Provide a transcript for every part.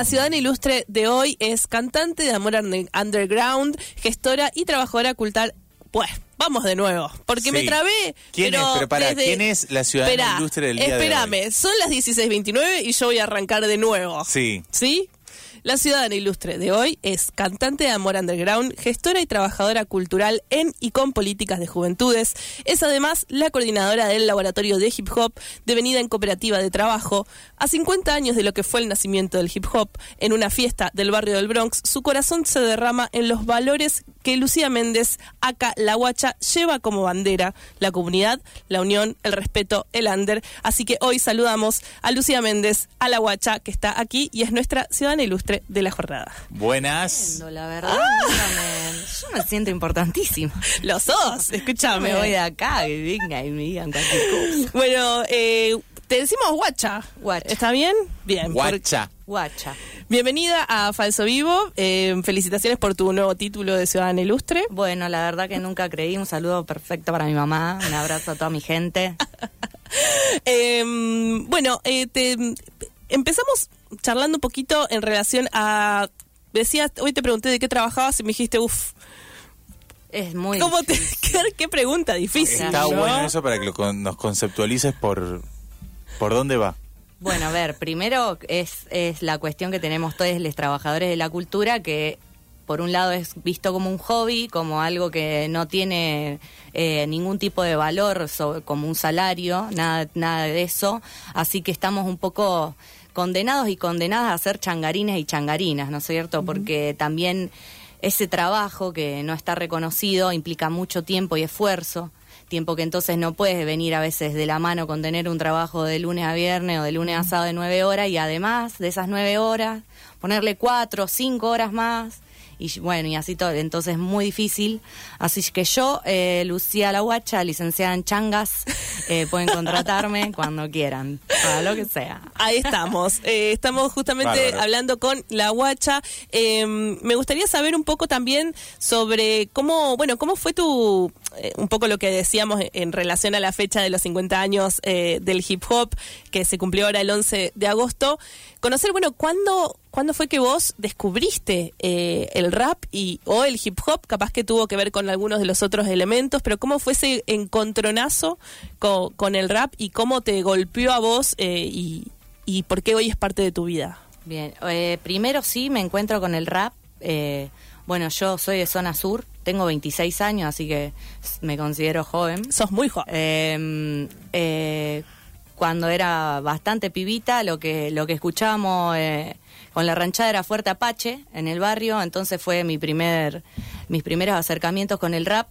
La ciudadana ilustre de hoy es cantante de Amor Underground, gestora y trabajadora cultural. Pues, vamos de nuevo, porque me trabé. ¿Quién pero es? Pero pará, desde- ¿quién es la ciudadana Esperá, ilustre del día de hoy? Espérame, son las 16.29 y yo voy a arrancar de nuevo. Sí. ¿Sí? La ciudadana ilustre de hoy es cantante de Amor Underground, gestora y trabajadora cultural en y con políticas de juventudes. Es además la coordinadora del laboratorio de hip hop, devenida en cooperativa de trabajo. A 50 años de lo que fue el nacimiento del hip hop, en una fiesta del barrio del Bronx, su corazón se derrama en los valores que Lucía Méndez, acá La Guacha, lleva como bandera. La comunidad, la unión, el respeto, el under. Así que hoy saludamos a Lucía Méndez, a La Guacha, que está aquí y es nuestra ciudadana ilustre de la jornada. Buenas. La verdad, me- yo me siento importantísima. Lo sos, escúchame. Me voy de acá, que venga y me digan cualquier cosa. Bueno, eh, te decimos Guacha. Guacha. ¿Está bien? Bien. Guacha. Guacha. Bienvenida a Falso Vivo. Eh, felicitaciones por tu nuevo título de ciudadana ilustre. Bueno, la verdad que nunca creí. Un saludo perfecto para mi mamá. Un abrazo a toda mi gente. Eh, bueno, eh, te, empezamos charlando un poquito en relación a... Decías, hoy te pregunté de qué trabajabas y me dijiste, uff, Es muy ¿cómo te, qué, qué pregunta difícil. Está ¿no? bueno eso para que lo con- nos conceptualices por, por dónde va. Bueno, a ver, primero es, es la cuestión que tenemos todos los trabajadores de la cultura, que por un lado es visto como un hobby, como algo que no tiene eh, ningún tipo de valor, so- como un salario, nada, nada de eso. Así que estamos un poco condenados y condenadas a ser changarines y changarinas, ¿no es cierto? Porque también ese trabajo que no está reconocido implica mucho tiempo y esfuerzo tiempo que entonces no puedes venir a veces de la mano con tener un trabajo de lunes a viernes o de lunes a sábado de nueve horas y además de esas nueve horas ponerle cuatro o cinco horas más y bueno y así todo entonces es muy difícil así que yo eh, Lucía La Guacha licenciada en changas eh, pueden contratarme cuando quieran para lo que sea Ahí estamos. Eh, estamos justamente Bárbaro. hablando con la guacha. Eh, me gustaría saber un poco también sobre cómo, bueno, cómo fue tu, eh, un poco lo que decíamos en relación a la fecha de los 50 años eh, del hip hop, que se cumplió ahora el 11 de agosto. Conocer, bueno, ¿cuándo, ¿cuándo fue que vos descubriste eh, el rap y, o el hip hop? Capaz que tuvo que ver con algunos de los otros elementos, pero ¿cómo fue ese encontronazo con, con el rap y cómo te golpeó a vos eh, y, y por qué hoy es parte de tu vida? Bien, eh, primero sí me encuentro con el rap. eh, bueno, yo soy de zona sur, tengo 26 años, así que me considero joven. Sos muy joven. Eh, eh, cuando era bastante pibita, lo que lo que escuchábamos eh, con la ranchada era Fuerte Apache en el barrio, entonces fue mi primer mis primeros acercamientos con el rap.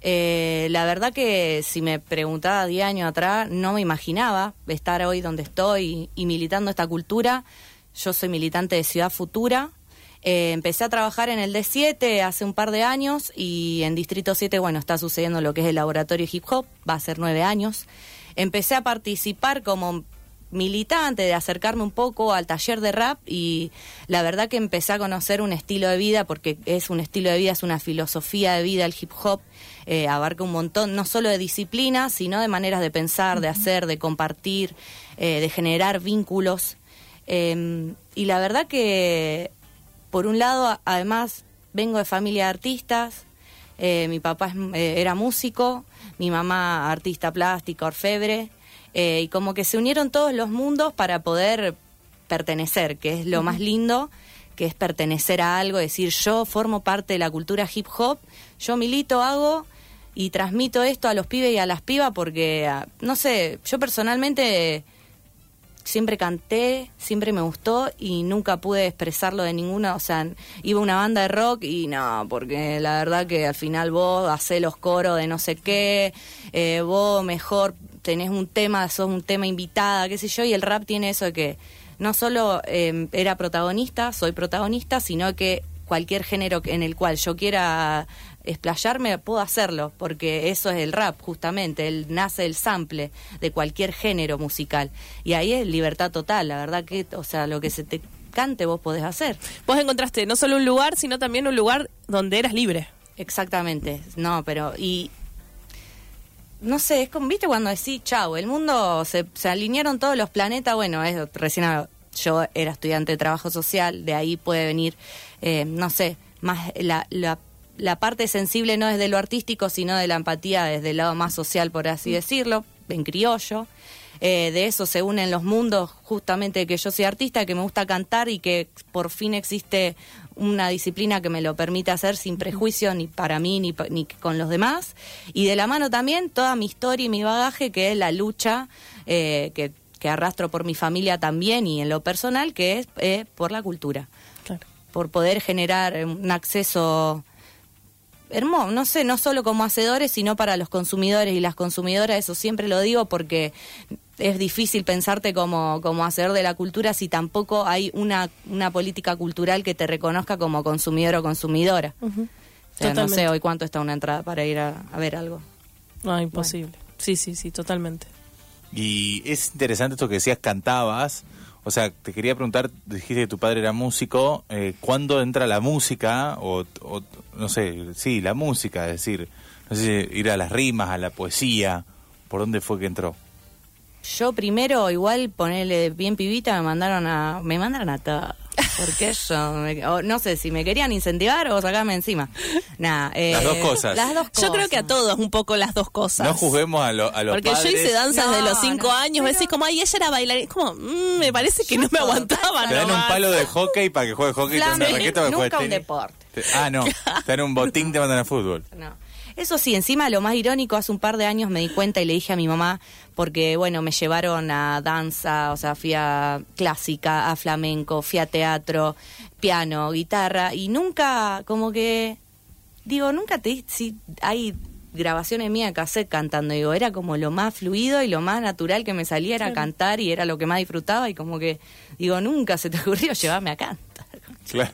Eh, la verdad que si me preguntaba 10 años atrás, no me imaginaba estar hoy donde estoy y, militando esta cultura. Yo soy militante de Ciudad Futura. Eh, empecé a trabajar en el D7 hace un par de años y en Distrito 7, bueno, está sucediendo lo que es el laboratorio hip hop, va a ser nueve años. Empecé a participar como militante, de acercarme un poco al taller de rap y la verdad que empecé a conocer un estilo de vida, porque es un estilo de vida, es una filosofía de vida el hip hop, eh, abarca un montón, no solo de disciplinas, sino de maneras de pensar, de hacer, de compartir, eh, de generar vínculos. Eh, y la verdad que, por un lado, además, vengo de familia de artistas, eh, mi papá es- era músico, mi mamá artista plástica, orfebre, eh, y como que se unieron todos los mundos para poder pertenecer, que es lo más lindo, que es pertenecer a algo, decir yo formo parte de la cultura hip hop, yo milito, hago y transmito esto a los pibes y a las pibas porque, ah, no sé, yo personalmente siempre canté, siempre me gustó y nunca pude expresarlo de ninguna, o sea, iba a una banda de rock y no, porque la verdad que al final vos hacés los coros de no sé qué, eh, vos mejor tenés un tema, sos un tema invitada, qué sé yo, y el rap tiene eso de que no solo eh, era protagonista, soy protagonista, sino que cualquier género en el cual yo quiera explayarme, puedo hacerlo, porque eso es el rap, justamente, él nace el sample de cualquier género musical. Y ahí es libertad total, la verdad que, o sea, lo que se te cante vos podés hacer. Vos encontraste no solo un lugar, sino también un lugar donde eras libre. Exactamente, no, pero y no sé, es como, viste cuando decís, chau, el mundo se, se alinearon todos los planetas, bueno, es recién yo era estudiante de trabajo social, de ahí puede venir, eh, no sé, más la, la, la, parte sensible no desde lo artístico, sino de la empatía desde el lado más social, por así decirlo, en criollo. Eh, de eso se unen los mundos, justamente que yo soy artista, que me gusta cantar y que por fin existe una disciplina que me lo permite hacer sin prejuicio ni para mí ni, ni con los demás. Y de la mano también toda mi historia y mi bagaje, que es la lucha eh, que que arrastro por mi familia también y en lo personal, que es eh, por la cultura. Por poder generar un acceso hermoso, no sé, no solo como hacedores, sino para los consumidores y las consumidoras, eso siempre lo digo porque es difícil pensarte como, como hacedor de la cultura si tampoco hay una, una política cultural que te reconozca como consumidor o consumidora. o sea, no sé hoy cuánto está una entrada para ir a, ver algo. No, imposible. Sí, sí, sí, totalmente. Y es interesante esto que decías, cantabas. O sea, te quería preguntar, dijiste que tu padre era músico, eh, ¿cuándo entra la música? O, no sé, sí, la música, es decir, no sé, ir a las rimas, a la poesía, ¿por dónde fue que entró? Yo primero, igual ponerle bien pibita, me mandaron a, me mandaron a porque eso, no sé si me querían incentivar o sacarme encima. Nah, las dos eh, cosas. Las dos Yo creo que a todos un poco las dos cosas. No juzguemos a, lo, a los Porque yo hice danzas de los cinco años, pero... decís como, ay, ella era bailarina. Como, mmm, me parece que no me aguantaba. Te dan un palo de hockey para que juegue hockey, te una raqueta para Nunca un deporte. Ah, no, te dan un botín, te mandan a fútbol. No. Eso sí, encima lo más irónico, hace un par de años me di cuenta y le dije a mi mamá, porque bueno, me llevaron a danza, o sea, fui a clásica, a flamenco, fui a teatro, piano, guitarra, y nunca, como que, digo, nunca te, si hay grabaciones mías cassette cantando, digo, era como lo más fluido y lo más natural que me salía era cantar y era lo que más disfrutaba y como que, digo, nunca se te ocurrió llevarme a cantar. Claro.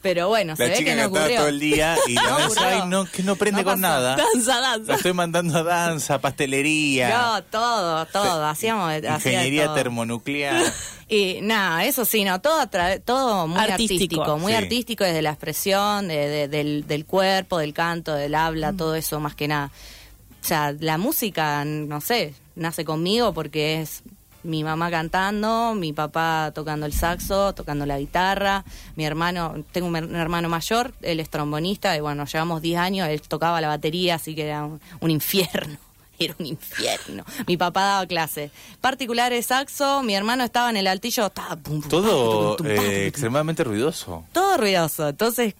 Pero bueno, se ve que no ocurrió. todo el día y no, ay, no, que no prende con nada. Danza, danza. La estoy mandando a danza, pastelería. No, todo, todo. Hacíamos. Ingeniería termonuclear. Y nada, eso sí, no, todo, todo muy artístico, muy artístico desde la expresión, de, del, del, cuerpo, del canto, del habla, mm. todo eso más que nada. O sea, la música, no sé, nace conmigo porque es mi mamá cantando, mi papá tocando el saxo, tocando la guitarra, mi hermano, tengo un, hermano mayor, él es trombonista, y bueno, llevamos 10 años, él tocaba la batería, así que era un, infierno. Era un infierno. Mi papá daba clases. Particulares saxo, mi hermano estaba en el altillo. Todo eh, extremadamente ruidoso. Todo ruidoso. Entonces,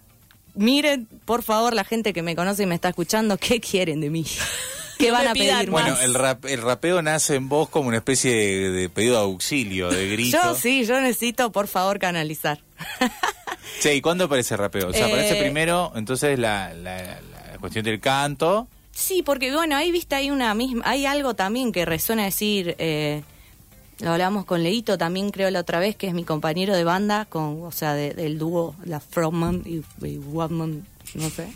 miren, por favor, la gente que me conoce y me está escuchando, ¿qué quieren de mí? ¿Qué van a pedir Bueno, el, rap, el rapeo nace en vos como una especie de, pedido de auxilio, de grito. Yo sí, yo necesito, por favor, canalizar. sí, ¿y cuándo aparece el rapeo? O sea, aparece eh, primero, entonces, la, la, cuestión del canto. Sí, porque bueno, ahí viste, hay una misma, hay algo también que resuena decir, eh, lo hablamos con Leito también creo la otra vez, que es mi compañero de banda, con, o sea, del dúo, la Frogman y, y Woman, no sé.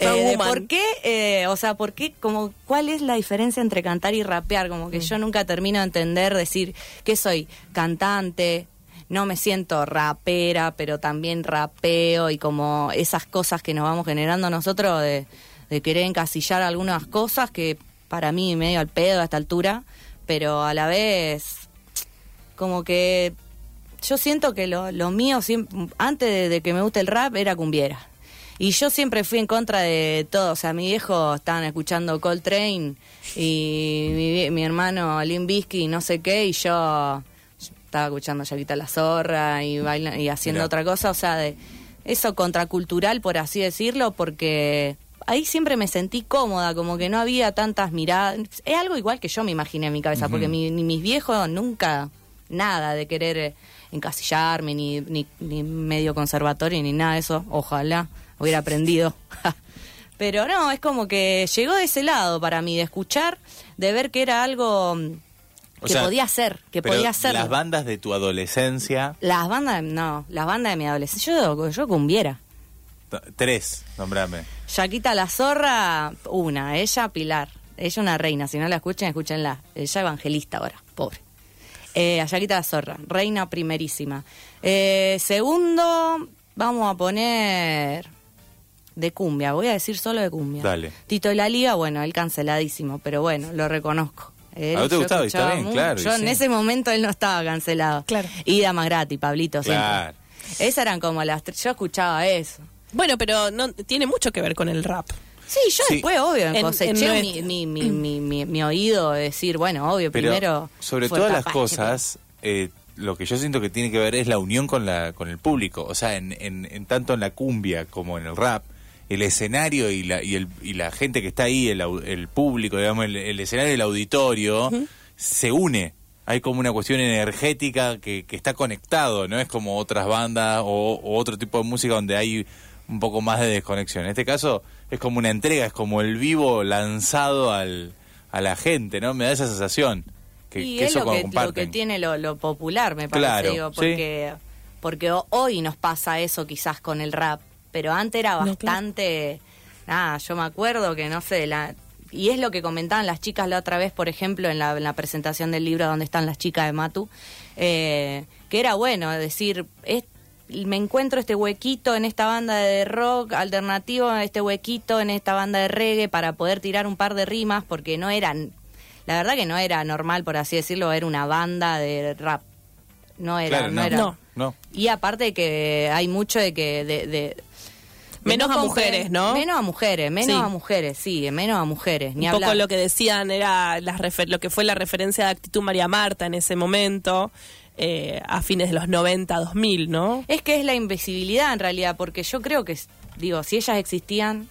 Eh, ¿Por qué? Eh, o sea, ¿por qué? Como, ¿Cuál es la diferencia entre cantar y rapear? Como que mm. yo nunca termino de entender, decir que soy cantante, no me siento rapera, pero también rapeo y como esas cosas que nos vamos generando nosotros de, querer encasillar algunas cosas que para mí medio al pedo a esta altura, pero a la vez como que yo siento que lo, lo mío, antes de, de, que me guste el rap, era cumbiera. Y yo siempre fui en contra de todo. O sea, mi viejo estaban escuchando Coltrane y mi, hermano Lynn y no sé qué, y yo estaba escuchando Yarita la Zorra y, baila, y haciendo otra cosa. O sea, de eso contracultural, por así decirlo, porque ahí siempre me sentí cómoda, como que no había tantas miradas. Es algo igual que yo me imaginé en mi cabeza, porque mi, mis viejos nunca nada de querer eh, encasillarme, ni, ni, ni medio conservatorio, ni nada de eso. Ojalá hubiera aprendido. Pero no, es como que llegó de ese lado para mí, de escuchar, de ver que era algo mm, O que sea, podía ser, que pero podía ser. Las bandas de tu adolescencia, Las bandas, no, las bandas de mi adolescencia. Yo, yo cumbiera. tres, nombrame. Yaquita la zorra, una. Ella, Pilar. Ella una reina. Si no la escuchan, escúchenla. Ella evangelista ahora, pobre. Eh, a Yaquita la zorra, reina primerísima. Eh, segundo, vamos a poner de cumbia. Voy a decir solo de cumbia. Dale. Tito y la Liga, bueno, él canceladísimo, pero bueno, lo reconozco. Él, A vos te yo gustaba, está bien, claro, Yo en sí. ese momento él no estaba cancelado. Claro. Y Damas Gratis, Pablito, Claro. siempre. Esas eran como las tres. Yo escuchaba eso. Bueno, pero no tiene mucho que ver con el rap. Sí, yo Sí. después, obvio, En- coseché en mi, mi, mi, mi, mi- mi oído de decir, bueno, obvio, Pero primero. sobre todas las cosas, eh, lo que yo siento que tiene que ver es la unión con la con el público. O sea, en, en, en tanto en la cumbia como en el rap, el escenario y la, y el, y la gente que está ahí, el, el público, digamos, el, el escenario del auditorio, se une. Hay como una cuestión energética que, que está conectado, no es como otras bandas o, o otro tipo de música donde hay un poco más de desconexión. En este caso es como una entrega, es como el vivo lanzado al, a la gente, ¿no? Me da esa sensación. Que, y que es eso lo que, lo que comparten. tiene lo, lo popular, me parece, Claro, digo, sí. porque, porque ho- hoy nos pasa eso quizás con el rap, pero antes era No, claro. bastante, nada, yo me acuerdo que no sé, la, y es lo que comentaban las chicas la otra vez, por ejemplo, en la, en la presentación del libro donde están las chicas de Matu, eh, que era bueno, decir, es- me encuentro este huequito en esta banda de rock alternativo, este huequito en esta banda de reggae para poder tirar un par de rimas, porque no eran, la verdad que no era normal, por así decirlo, era una banda de rap. No era, Claro, no, no, era. No. no. Y aparte que hay mucho de que de Menos no a mujeres, ¿no? Menos a mujeres, menos Sí. a mujeres, sí, menos a mujeres. Ni un poco lo que decían era las refer- lo que fue la referencia de actitud María Marta en ese momento, eh, a fines de los 90, 2000, ¿no? Es que es la invisibilidad en realidad, porque yo creo que, digo, si ellas existían,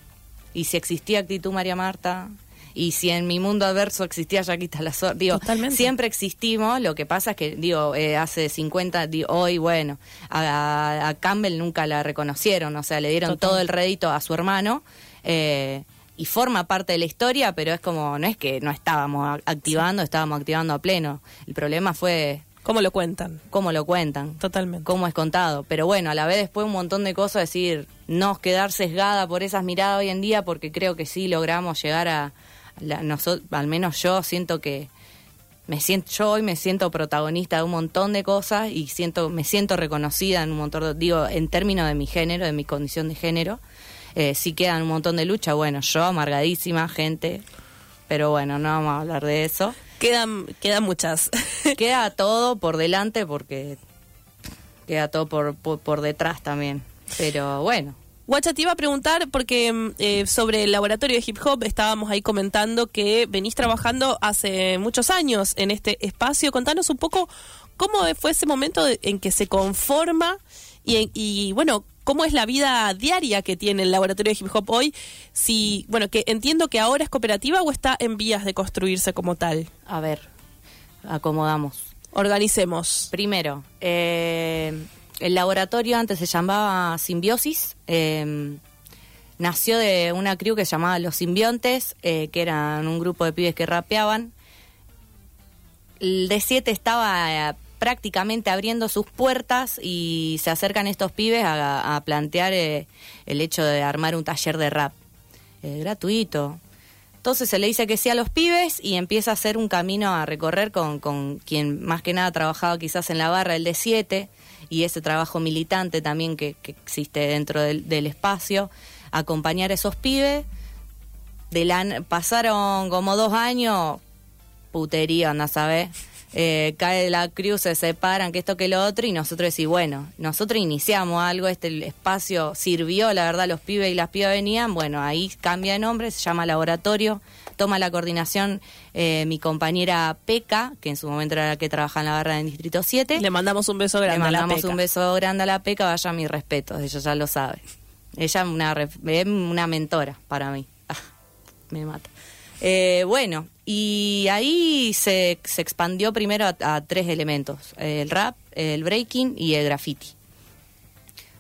y si existía Actitud María Marta, y si en mi mundo adverso existía Yaquita la Zorra, digo, Totalmente. siempre existimos, lo que pasa es que, digo, eh, hace 50, di- hoy, bueno, a, a Campbell nunca la reconocieron, o sea, le dieron Total. todo el rédito a su hermano, eh, y forma parte de la historia, pero es como, no es que no estábamos activando, estábamos activando a pleno. El problema fue ¿Cómo lo cuentan? cómo lo cuentan Totalmente. cómo es contado. Pero bueno, a la vez después un montón de cosas, decir, no quedar sesgada por esas miradas hoy en día, porque creo que sí logramos llegar a, la, al menos yo siento que me siento yo hoy me siento protagonista de un montón de cosas y siento me siento reconocida en un montón de, digo en términos de mi género de mi condición de género eh, sí quedan un montón de lucha bueno yo amargadísima gente pero bueno no vamos a hablar de eso Quedan, quedan muchas. queda todo por delante porque queda todo por, por, por detrás también. Pero bueno, Guacha, te iba a preguntar, porque mm, eh, sobre el laboratorio de hip hop estábamos ahí comentando que venís trabajando hace muchos años en este espacio. Contanos un poco cómo fue ese momento en que se conforma y, bueno, cómo es la vida diaria que tiene el laboratorio de hip hop hoy. Si, bueno, que entiendo que ahora es cooperativa o está en vías de construirse como tal. a ver, acomodamos. Organicemos. Primero, eh, el laboratorio antes se llamaba Simbiosis. eh, nació de una crew que se llamaba Los Simbiontes, eh, que eran un grupo de pibes que rapeaban. El D7 estaba eh, prácticamente abriendo sus puertas y se acercan estos pibes a, a plantear eh, el hecho de armar un taller de rap eh, gratuito. Entonces se le dice que sí a los pibes y empieza a hacer un camino a recorrer con, con quien más que nada trabajaba quizás en la barra, el D7, y ese trabajo militante también que, que existe dentro del, del espacio, acompañar a esos pibes. De pasaron como dos años, putería, anda a saber. Eh, cae la cruz, se separan, que esto que lo otro, y nosotros decimos, bueno, nosotros iniciamos algo, este espacio sirvió, la verdad, los pibes y las pibas venían, bueno, ahí cambia de nombre, se llama laboratorio, toma la coordinación eh, mi compañera Peca, que en su momento era la que trabajaba en la barra del Distrito 7. Le mandamos un beso Le grande a la mandamos Peca. un beso grande a la Peca, vaya mis respetos, ella ya lo sabe. Ella es una, mentora para mí. Ah, me mata. Eh, bueno, y ahí se, se expandió primero a, a tres elementos, el rap, el breaking y el graffiti.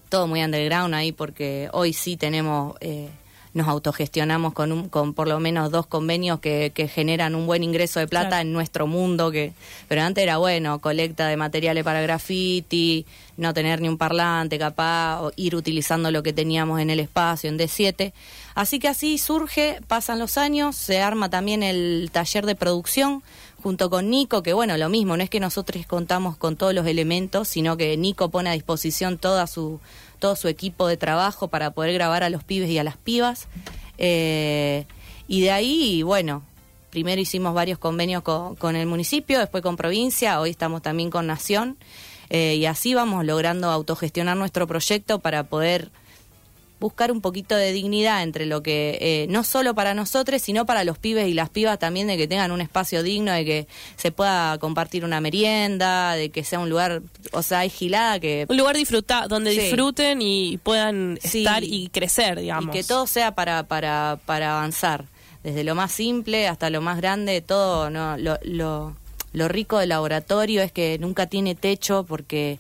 Todo muy underground ahí porque hoy sí tenemos, eh, nos autogestionamos con, un, con por lo menos dos convenios que, que generan un buen ingreso de plata Claro. en nuestro mundo, que pero antes era bueno, colecta de materiales para graffiti, no tener ni un parlante capaz, o ir utilizando lo que teníamos en el espacio, en D7. Así que así surge, pasan los años, se arma también el taller de producción junto con Nico, que bueno, lo mismo, no es que nosotros contamos con todos los elementos, sino que Nico pone a disposición toda su, todo su equipo de trabajo para poder grabar a los pibes y a las pibas. Eh, y de ahí, bueno, primero hicimos varios convenios con, el municipio, después con provincia, hoy estamos también con Nación, eh, y así vamos logrando autogestionar nuestro proyecto para poder buscar un poquito de dignidad entre lo que, eh, no solo para nosotros, sino para los pibes y las pibas también, de que tengan un espacio digno, de que se pueda compartir una merienda, de que sea un lugar, o sea, hay gilada que... Un lugar disfruta, donde Sí. disfruten y puedan Sí. estar y crecer, digamos. Y que todo sea para, para, para avanzar. Desde lo más simple hasta lo más grande, todo, ¿no? Lo, lo, lo rico del laboratorio es que nunca tiene techo porque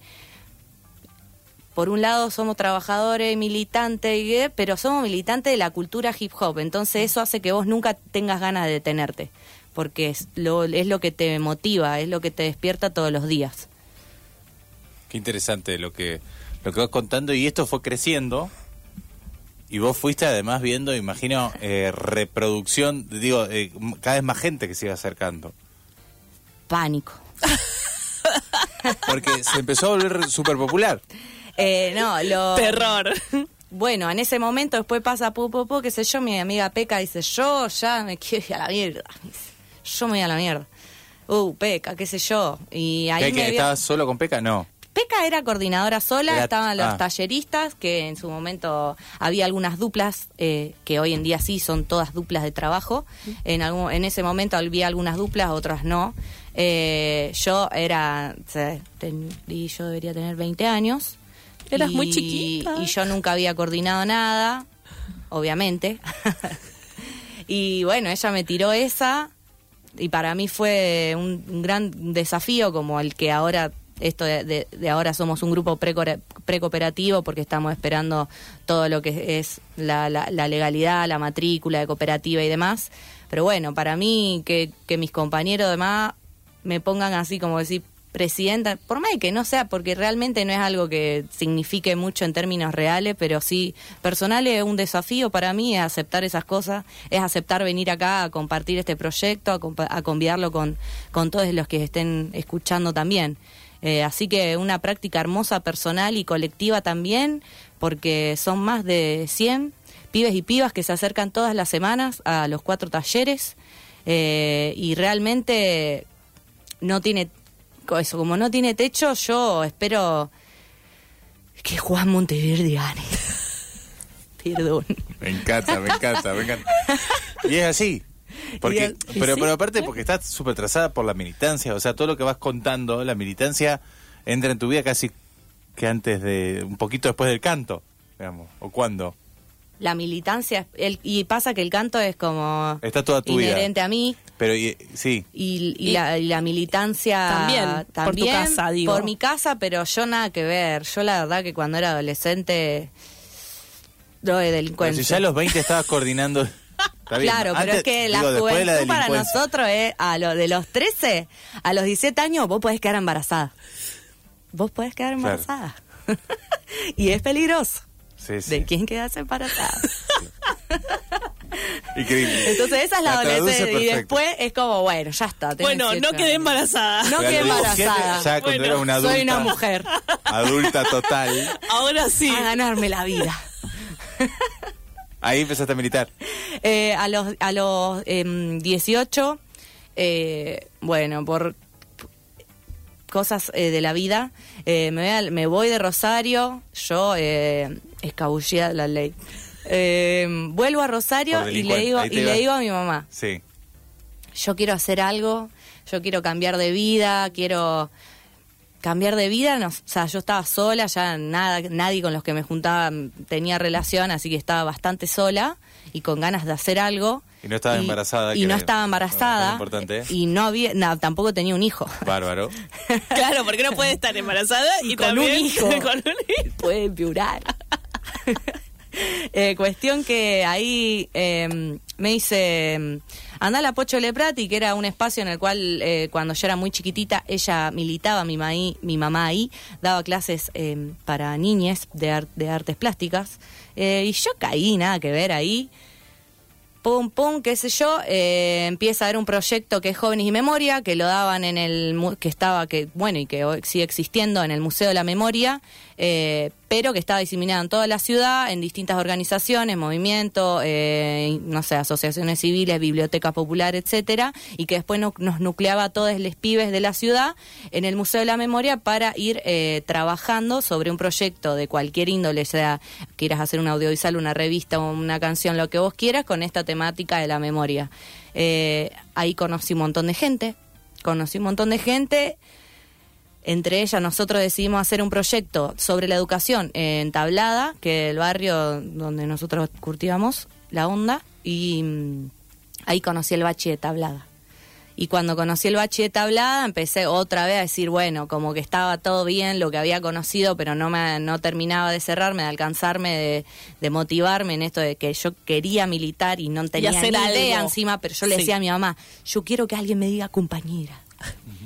por un lado somos trabajadores, militantes, pero somos militantes de la cultura hip hop, entonces eso hace que vos nunca tengas ganas de detenerte, porque es lo, es lo que te motiva, es lo que te despierta todos los días. Qué interesante lo que, lo que vas contando. Y esto fue creciendo. Y vos fuiste además viendo, imagino, eh, reproducción, digo, eh, cada vez más gente que se iba acercando. Pánico. Porque se empezó a volver súper popular. Eh, no, lo... Terror. Bueno, en ese momento después pasa pu, pu, pu, qué sé yo, mi amiga Peca dice, yo ya me quiero ir a la mierda. Yo me voy a la mierda. Uh, Peca, qué sé yo. Y ahí ¿Qué, me que vio- ¿Estabas solo con Peca? No. Peca era coordinadora sola, Era- estaban los ah. talleristas, que en su momento había algunas duplas, eh, que hoy en día sí son todas duplas de trabajo. En, algún, en ese momento había algunas duplas, otras no. Eh, yo era, ten- y yo debería tener 20 años. Eras Y- muy chiquita. Y yo nunca había coordinado nada, obviamente. y bueno, ella me tiró esa y para mí fue un, un gran desafío como el que ahora esto de, de- de ahora somos un grupo precooperativo porque estamos esperando todo lo que es la, la- la legalidad, la matrícula de cooperativa y demás. Pero bueno, para mí que, que mis compañeros demás me pongan así como decir presidenta, por más de que no sea, porque realmente no es algo que signifique mucho en términos reales, pero sí personal es un desafío para mí, es aceptar esas cosas, es aceptar venir acá a compartir este proyecto, a, compa- a convidarlo con, con todos los que estén escuchando también. Eh, así que una práctica hermosa, personal y colectiva también, porque son más de 100 pibes y pibas que se acercan todas las semanas a los cuatro talleres eh, y realmente no tiene eso como no tiene techo yo espero que Juan Monteverde gane perdón Me encanta, me encanta, me encanta. Y es así. Porque, pero, sí, pero aparte porque estás súper trazada por la militancia, o sea, todo lo que vas contando, la militancia entra en tu vida casi que antes de, un poquito después del canto, digamos, o cuando. La militancia el, y pasa que el canto es como Está toda tu vida. inherente a mí Pero y- sí, y, y Y- la, y la militancia También, por tu casa, digo. por mi casa pero yo nada que ver yo la verdad que cuando era adolescente lo de pero delincuencia si ya a los 20 estabas coordinando... Claro, pero es que la digo, juventud la para nosotros es a lo de los 13 a los 17 años vos podés quedar embarazada. Vos podés quedar Claro. embarazada. y es peligroso. Sí, sí. ¿De quién quedas embarazada? Increíble. Entonces esa es la, adolescencia y después es como, bueno, ya está. Bueno, 18 no quedé embarazada. No quedé a los 17 embarazada. Ya cuando Bueno, era una adulta. Soy una mujer. Adulta total. Ahora sí. A ganarme la vida. Ahí empezaste a militar. Eh, a los, a los em, 18, eh, bueno, por cosas eh, de la vida, eh, me, voy me voy de Rosario, yo eh, escabullida la ley. Eh, vuelvo a Rosario y le digo y le digo a mi mamá, Sí. yo quiero hacer algo, yo quiero cambiar de vida, quiero cambiar de vida, no, o sea, yo estaba sola, ya nada, nadie con los que me juntaba tenía relación, así que estaba bastante sola y con ganas de hacer algo. Y no estaba embarazada, Y no era- estaba embarazada. importante. Y no había, no, tampoco tenía un hijo. Bárbaro. Claro, porque no puede estar embarazada y, con también un hijo. con un hijo. Puede empeorar. Eh, cuestión que ahí eh, me dice, anda a la Pocho Leprati, que era un espacio en el cual eh, cuando yo era muy chiquitita, ella militaba, mi, maí- mi mamá ahí, daba clases eh, para niñes de, ar- de artes plásticas. Eh, y yo caí, nada que ver ahí. pum, pum, qué sé yo, empieza a haber un proyecto que es Jóvenes y Memoria, que lo daban en el, que estaba, que bueno, y que sigue existiendo en el Museo de la Memoria, eh, pero que estaba diseminado en toda la ciudad, en distintas organizaciones, movimientos, eh, no sé, asociaciones civiles, bibliotecas populares, etcétera, y que después no- nos nucleaba a todos los pibes de la ciudad en el Museo de la Memoria para ir eh, trabajando sobre un proyecto de cualquier índole, sea quieras hacer un audiovisual, una revista, una canción, lo que vos quieras, con esta temática de la memoria. Eh, ahí conocí un montón de gente, conocí un montón de gente. Entre ellas nosotros decidimos hacer un proyecto sobre la educación en Tablada, que es el barrio donde nosotros cultivamos la onda, y mm, ahí conocí el bachi de Tablada. Y cuando conocí el bachi de tablada, empecé otra vez a decir, bueno, como que estaba todo bien lo que había conocido, pero no me no terminaba de cerrarme, de alcanzarme, de, de motivarme en esto de que yo quería militar y no tenía ni idea algo. encima, pero yo le Sí. decía a mi mamá, yo quiero que alguien me diga compañera.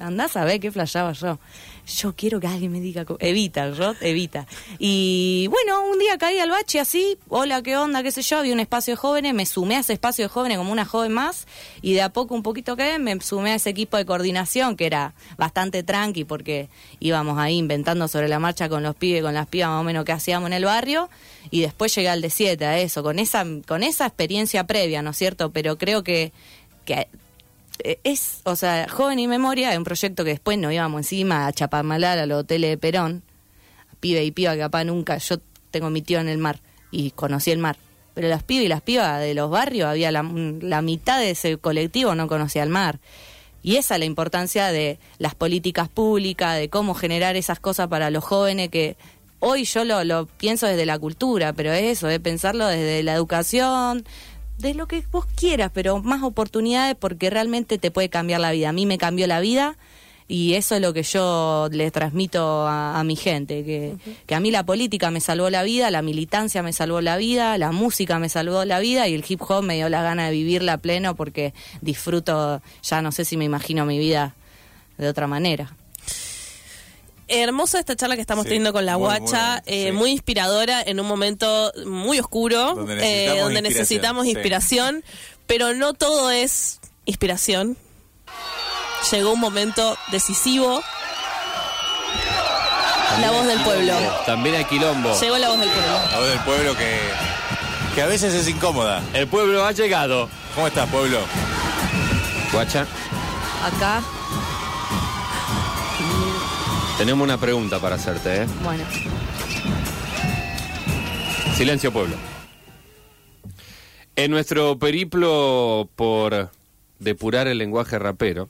Andás a ver qué flashaba yo. Yo quiero que alguien me diga, evita, yo, evita. Y bueno, un día caí al bache así, hola, qué onda, qué sé yo, había un espacio de jóvenes, me sumé a ese espacio de jóvenes como una joven más y de a poco un poquito que me sumé a ese equipo de coordinación que era bastante tranqui porque íbamos ahí inventando sobre la marcha con los pibes, con las pibas más o menos que hacíamos en el barrio y después llegué al de 7 a eso, con esa, con esa experiencia previa, ¿no es cierto? Pero creo que, que es, o sea, Joven y Memoria es un proyecto que después nos íbamos encima a Chapamalar, a los hoteles de Perón, pibe y piba que capaz nunca, yo tengo mi tío en el mar y conocí el mar, pero las pibas y las pibas de los barrios, había la, la mitad de ese colectivo no conocía el mar. Y esa es la importancia de las políticas públicas, de cómo generar esas cosas para los jóvenes que hoy yo lo, lo pienso desde la cultura, pero es eso, es pensarlo desde la educación, de lo que vos quieras, pero más oportunidades porque realmente te puede cambiar la vida. A mí me cambió la vida y eso es lo que yo le transmito a, a mi gente, que, que a mí la política me salvó la vida, la militancia me salvó la vida, la música me salvó la vida y el hip hop me dio la gana de vivirla pleno porque disfruto, ya no sé si me imagino mi vida de otra manera. Hermosa esta charla que estamos Sí, teniendo con la muy, guacha, buena, eh, sí. muy inspiradora en un momento muy oscuro, Donde eh, necesitamos donde inspiración, necesitamos sí. inspiración, pero no todo es inspiración. Llegó un momento decisivo. La voz del pueblo. También hay quilombo. Llegó la voz del pueblo. La voz del pueblo que, que a veces es incómoda. El pueblo ha llegado. ¿Cómo estás, pueblo? Guacha, Acá, tenemos una pregunta para hacerte, ¿eh? bueno, Silencio, pueblo. En nuestro periplo por depurar el lenguaje rapero,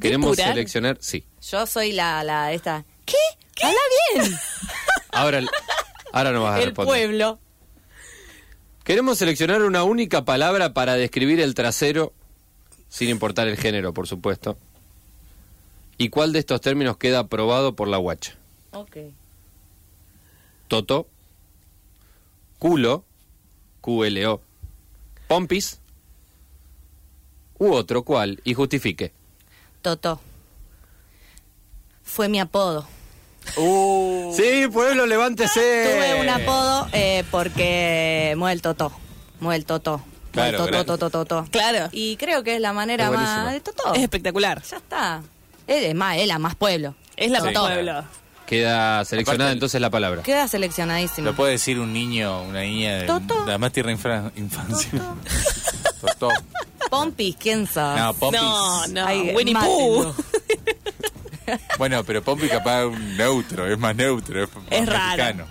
queremos ¿Depurar? seleccionar. Sí. yo soy la, la esta. ¿Qué? Habla bien. Ahora, ahora no vas a El responder. pueblo. Queremos seleccionar una única palabra para describir el trasero, sin importar el género, por supuesto. ¿Y cuál de estos términos queda aprobado por la guacha? Ok. Toto, culo, QLO, pompis, u otro cual, y justifique. Toto. Fue mi apodo. Sí, pueblo, levántese. Tuve un apodo eh, porque mueve el Toto. Mueve el Toto. Mueve el Claro, Toto, claro. Toto, Toto. Claro. Y creo que es la manera Es más buenísimo. de Toto. Es espectacular. Ya está. Es más, él a más pueblo. Es la Sí, claro. pueblo. Queda seleccionada Aparte- entonces la palabra. Queda seleccionadísimo. Lo puede decir un niño, una niña de Toto. la más tierna infra- infancia. Toto. Pompis, ¿quién sabe? No, Pompis. No, no, Ay, Winnie mátenlo. Pooh. Bueno, pero Pompis capaz es un neutro, es más neutro, es, más Es raro. mexicano.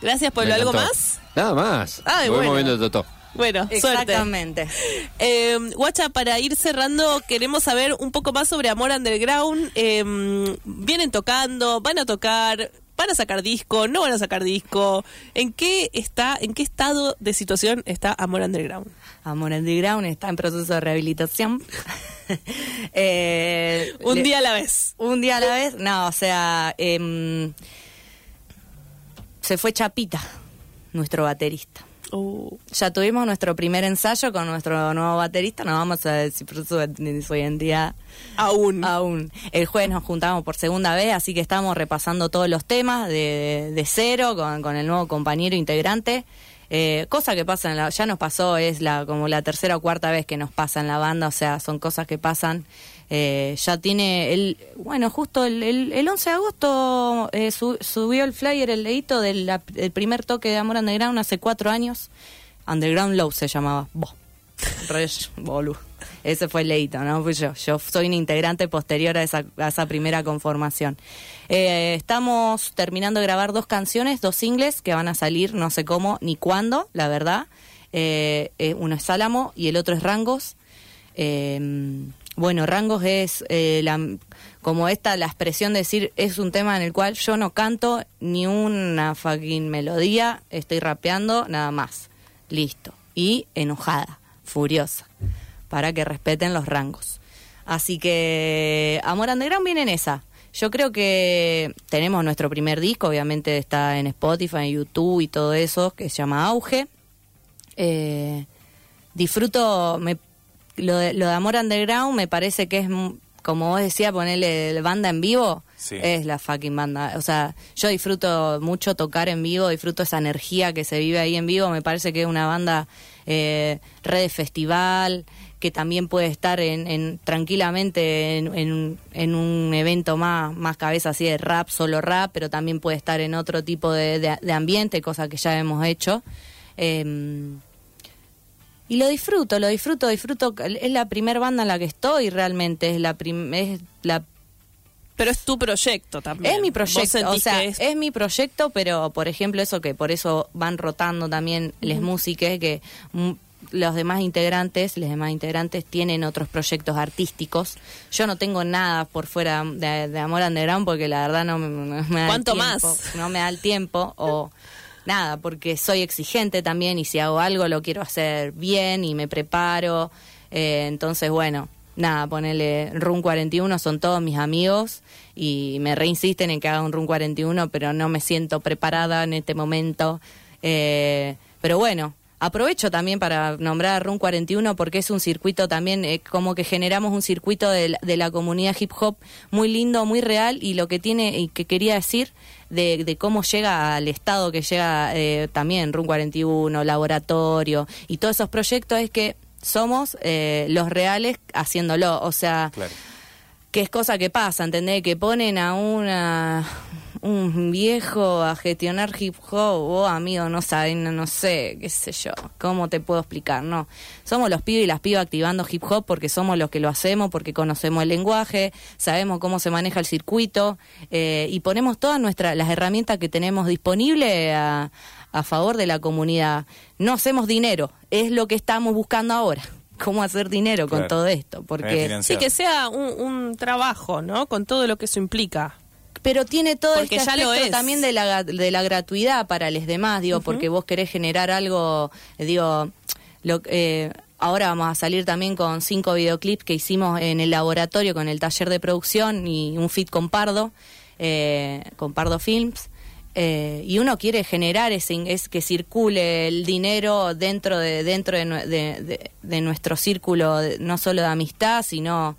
Gracias, pueblo. Me ¿Algo encantó. más? Nada más. Ay, Voy bueno. moviendo el Bueno, suerte. Exactamente. Eh, Guacha, para ir cerrando, queremos saber un poco más sobre Amor Underground. Eh, vienen tocando, van a tocar. ¿Van a sacar disco? ¿No van a sacar disco? ¿En qué está, en qué estado de situación está Amor Underground? Amor Underground está en proceso de rehabilitación. Eh, Un le- día a la vez. Un día a la vez, no, o sea, em, se fue Chapita, nuestro baterista. Uh, Ya tuvimos nuestro primer ensayo con nuestro nuevo baterista, no vamos a decir por su, su identidad aún. aún. El jueves nos juntamos por segunda vez, así que estamos repasando todos los temas de, de cero con, con el nuevo compañero integrante. Eh, cosa que pasa, en la, ya nos pasó, es la como la tercera o cuarta vez que nos pasa en la banda, o sea, son cosas que pasan. Eh, ya tiene, el, bueno, justo el, el, el 11 de agosto eh, su- subió el flyer, el leíto del primer toque de Amor Underground hace cuatro años. Underground Low se llamaba. Bo. Re bolu. Ese fue el leíto, no fui yo. Yo soy un integrante posterior a esa, a esa primera conformación. Eh, estamos terminando de grabar dos canciones, dos singles que van a salir no sé cómo ni cuándo, la verdad. Eh, eh, uno es Álamo y el otro es Rangos. Eh, bueno, Rangos es eh, la, como esta, la expresión de decir, es un tema en el cual yo no canto ni una fucking melodía, estoy rapeando, nada más. Listo. Y enojada, furiosa, para que respeten los rangos. Así que Amor Underground viene en esa. Yo creo que tenemos nuestro primer disco, obviamente está en Spotify, en YouTube y todo eso, que se llama Auge. Eh, disfruto, me, lo, de, lo de Amor Underground me parece que es, m- como vos decías, ponerle banda en vivo, Sí. es la fucking banda. O sea, yo disfruto mucho tocar en vivo, disfruto esa energía que se vive ahí en vivo, me parece que es una banda eh, red de festival, que también puede estar en, en- tranquilamente en, en un- en un evento más, más cabeza así de rap, solo rap, pero también puede estar en otro tipo de, de- de ambiente, cosa que ya hemos hecho. Eh, y lo disfruto, lo disfruto, disfruto. Es la primer banda en la que estoy realmente, es la, prim- es la Pero es tu proyecto también. es mi ¿Vos proyecto, o sea, es... es- mi proyecto, pero por ejemplo eso que por eso van rotando también les músicas, que mm, los demás integrantes, los demás integrantes tienen otros proyectos artísticos. Yo no tengo nada por fuera de, de Amor Underground porque la verdad no me, no me da el ¿Cuánto tiempo, más? No me da el tiempo o nada, porque soy exigente también y si hago algo lo quiero hacer bien y me preparo. Eh, entonces, bueno, nada, ponele Run 41, son todos mis amigos y me reinsisten en que haga un Run 41, pero no me siento preparada en este momento. Eh, pero bueno, aprovecho también para nombrar a Run 41 porque es un circuito también, eh, como que generamos un circuito de la, de la comunidad hip hop muy lindo, muy real y lo que tiene y que quería decir de, de cómo llega al estado que llega eh, también Run 41, laboratorio y todos esos proyectos es que somos eh, los reales haciéndolo, o sea, Claro. que es cosa que pasa, ¿entendés? Que ponen a una un viejo a gestionar hip hop, oh amigo, no saben, no, no sé, qué sé yo, cómo te puedo explicar, no. Somos los pibes y las pibas activando hip hop porque somos los que lo hacemos, porque conocemos el lenguaje, sabemos cómo se maneja el circuito eh, y ponemos todas nuestras las herramientas que tenemos disponibles a, a favor de la comunidad. No hacemos dinero, es lo que estamos buscando ahora. Cómo hacer dinero con todo esto, porque. Sí, que sea un, un trabajo, ¿no? Con todo lo que eso implica. Pero tiene todo Porque este ya lo aspecto también de la, de la gratuidad para los demás, digo, porque vos querés generar algo, digo, lo, eh, ahora vamos a salir también con cinco videoclips que hicimos en el laboratorio con el taller de producción y un fit con Pardo, eh, con Pardo Films. eh, y uno quiere generar ese es que circule el dinero dentro de dentro de, de- de- de nuestro círculo de- no solo de amistad sino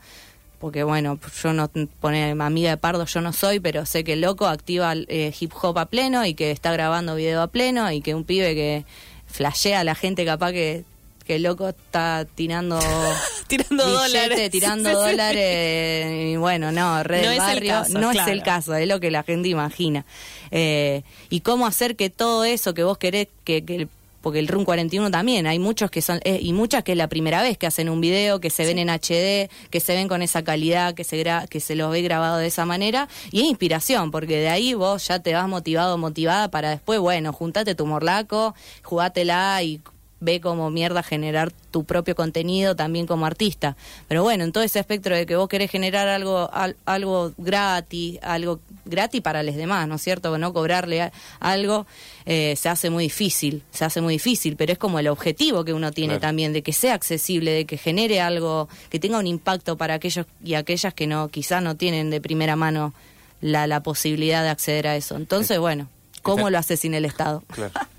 porque bueno, yo no pone amiga de Pardo, yo no soy, pero sé que el loco activa eh, hip hop a pleno y que está grabando video a pleno y que un pibe que flashea a la gente capaz que, que el loco está tirando Tirando billetes, dólares. tirando Sí, sí, sí. dólares y bueno, no, red No del es el barrio, caso, no es el caso, es lo que la gente imagina. Eh, y cómo hacer que todo eso que vos querés que, que el- porque el RUN 41 también, hay muchos que son, eh, y muchas que es la primera vez que hacen un video, que se ven en HD, que se ven con esa calidad, que se gra- que se los ve grabado de esa manera, y es inspiración, porque de ahí vos ya te vas motivado, motivada para después, bueno, juntate tu morlaco, jugátela y ve como mierda generar tu propio contenido también como artista. Pero bueno, en todo ese espectro de que vos querés generar algo al- algo gratis, algo gratis para los demás, ¿no es cierto? No cobrarle a- algo eh, se hace muy difícil, se hace muy difícil, pero es como el objetivo que uno tiene Claro. también, de que sea accesible, de que genere algo, que tenga un impacto para aquellos y aquellas que no quizás no tienen de primera mano la, la posibilidad de acceder a eso. Entonces, bueno, ¿cómo lo hace sin el Estado? Claro.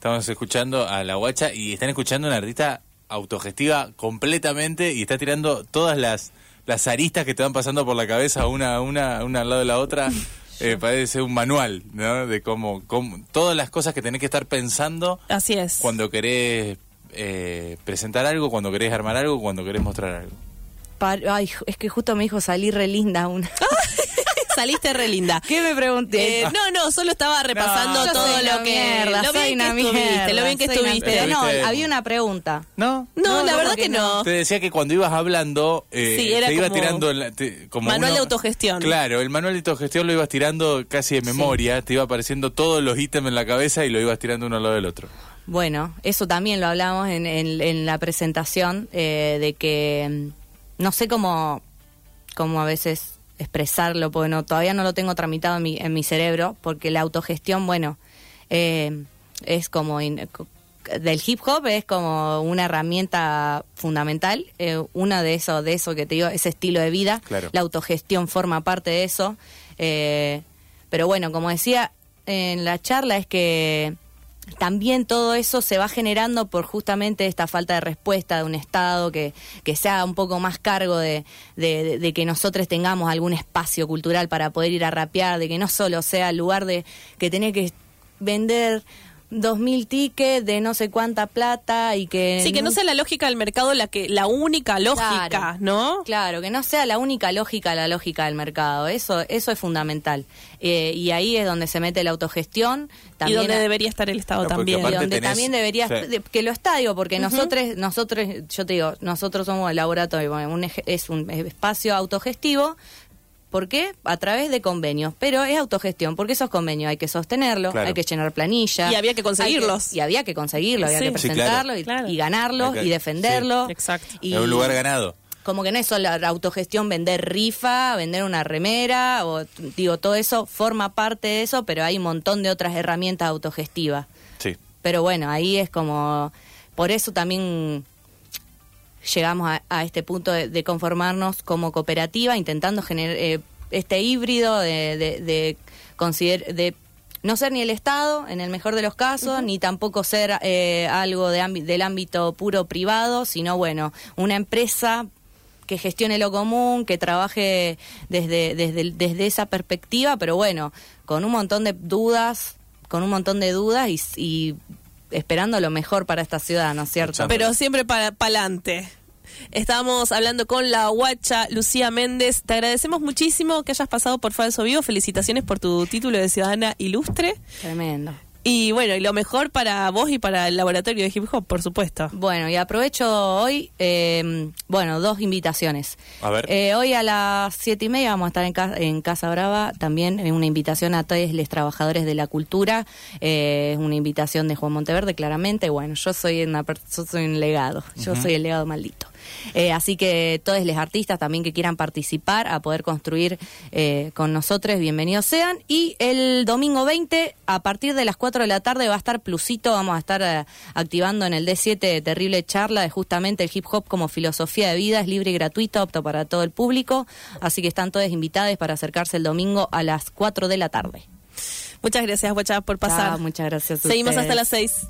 Estamos escuchando a la guacha y están escuchando a una artista autogestiva completamente y está tirando todas las, las aristas que te van pasando por la cabeza una, una, una al lado de la otra. Eh, parece un manual, ¿no? De cómo, cómo- todas las cosas que tenés que estar pensando Así es. cuando querés eh, presentar algo, cuando querés armar algo, cuando querés mostrar algo. Ay, es que justo me dijo salir re linda una. Saliste re linda. ¿Qué me pregunté? Eh, no, no, solo estaba repasando todo lo que mierda, lo bien que estuviste, lo bien que estuviste. Pero no, había una pregunta. ¿No? No, No, la ¿cómo verdad que no. Te decía que cuando ibas hablando, eh, Sí, era te iba como tirando la- te- como manual uno- de autogestión. Claro, el manual de autogestión lo ibas tirando casi de memoria, te iba apareciendo todos los ítems en la cabeza y lo ibas tirando uno al lado del otro. Bueno, eso también lo hablamos en, en- en la presentación, eh, de que mm, no sé cómo, cómo a veces expresarlo, porque no, todavía no lo tengo tramitado en mi, en mi cerebro, porque la autogestión, bueno, eh, es como... in- del hip hop es como una herramienta fundamental, eh, una de eso, de eso que te digo, ese estilo de vida, Claro. la autogestión forma parte de eso, eh, pero bueno, como decía en la charla es que también todo eso se va generando por justamente esta falta de respuesta de un Estado que, que se haga un poco más cargo de, de- de- de que nosotros tengamos algún espacio cultural para poder ir a rapear, de que no solo sea el lugar de que tenés que vender dos mil tickets de no sé cuánta plata y que... Sí, que no sea la lógica del mercado la que la única lógica, Claro. ¿no? Claro, que no sea la única lógica la lógica del mercado. Eso eso es fundamental. Eh, y ahí es donde se mete la autogestión. Y También donde a- debería estar el Estado No, también. y donde tenés- también debería sí. de- que lo está digo porque nosotros nosotros yo te digo nosotros somos el laboratorio un eje- es un espacio autogestivo ¿Por qué? A través de convenios. Pero es autogestión, porque esos convenios hay que sostenerlos, Claro. hay que llenar planilla. Y había que conseguirlos. que- y había que conseguirlos, había Sí. que Sí, claro. presentarlos y, y que- y defenderlos. sí, exacto. Y- es un lugar ganado. como que no es solo la autogestión vender rifa, vender una remera, o digo, todo eso forma parte de eso, pero hay un montón de otras herramientas autogestivas. Sí. Pero bueno, ahí es como, por eso también llegamos a, a este punto de, de conformarnos como cooperativa, intentando generar eh, este híbrido de, de, de, consider- de no ser ni el Estado, en el mejor de los casos, ni tampoco ser eh, algo de del ámbito puro privado, sino bueno, una empresa que gestione lo común, que trabaje desde, desde, desde esa perspectiva, pero bueno, con un montón de dudas, con un montón de dudas y, y esperando lo mejor para esta ciudad, ¿no es cierto? Pero siempre para adelante. Estábamos hablando con la guacha Lucía Méndez. Te agradecemos muchísimo que hayas pasado por Falso Vivo. Felicitaciones por tu título de ciudadana ilustre. Tremendo. Y bueno, y lo mejor para vos y para el laboratorio de hip hop, por supuesto. Bueno, y aprovecho hoy, eh, bueno, dos invitaciones. A ver. Eh, hoy a las siete y media vamos a estar en, Ca- en Casa Brava, también en una invitación a todos los trabajadores de la cultura, eh, una invitación de Juan Monteverde, claramente. Bueno, yo soy una per- yo soy un legado, yo soy el legado maldito. Eh, así que todos los artistas también que quieran participar a poder construir eh, con nosotros, bienvenidos sean. Y el domingo 20, a partir de las 4 de la tarde, va a estar Plusito. Vamos a estar eh, activando en el D7 terrible charla de justamente el hip hop como filosofía de vida. Es libre y gratuito, apto para todo el público. Así que están todos invitados para acercarse el domingo a las 4 de la tarde. Muchas gracias, guacha, por pasar. Chao, muchas gracias. a Seguimos hasta las seis.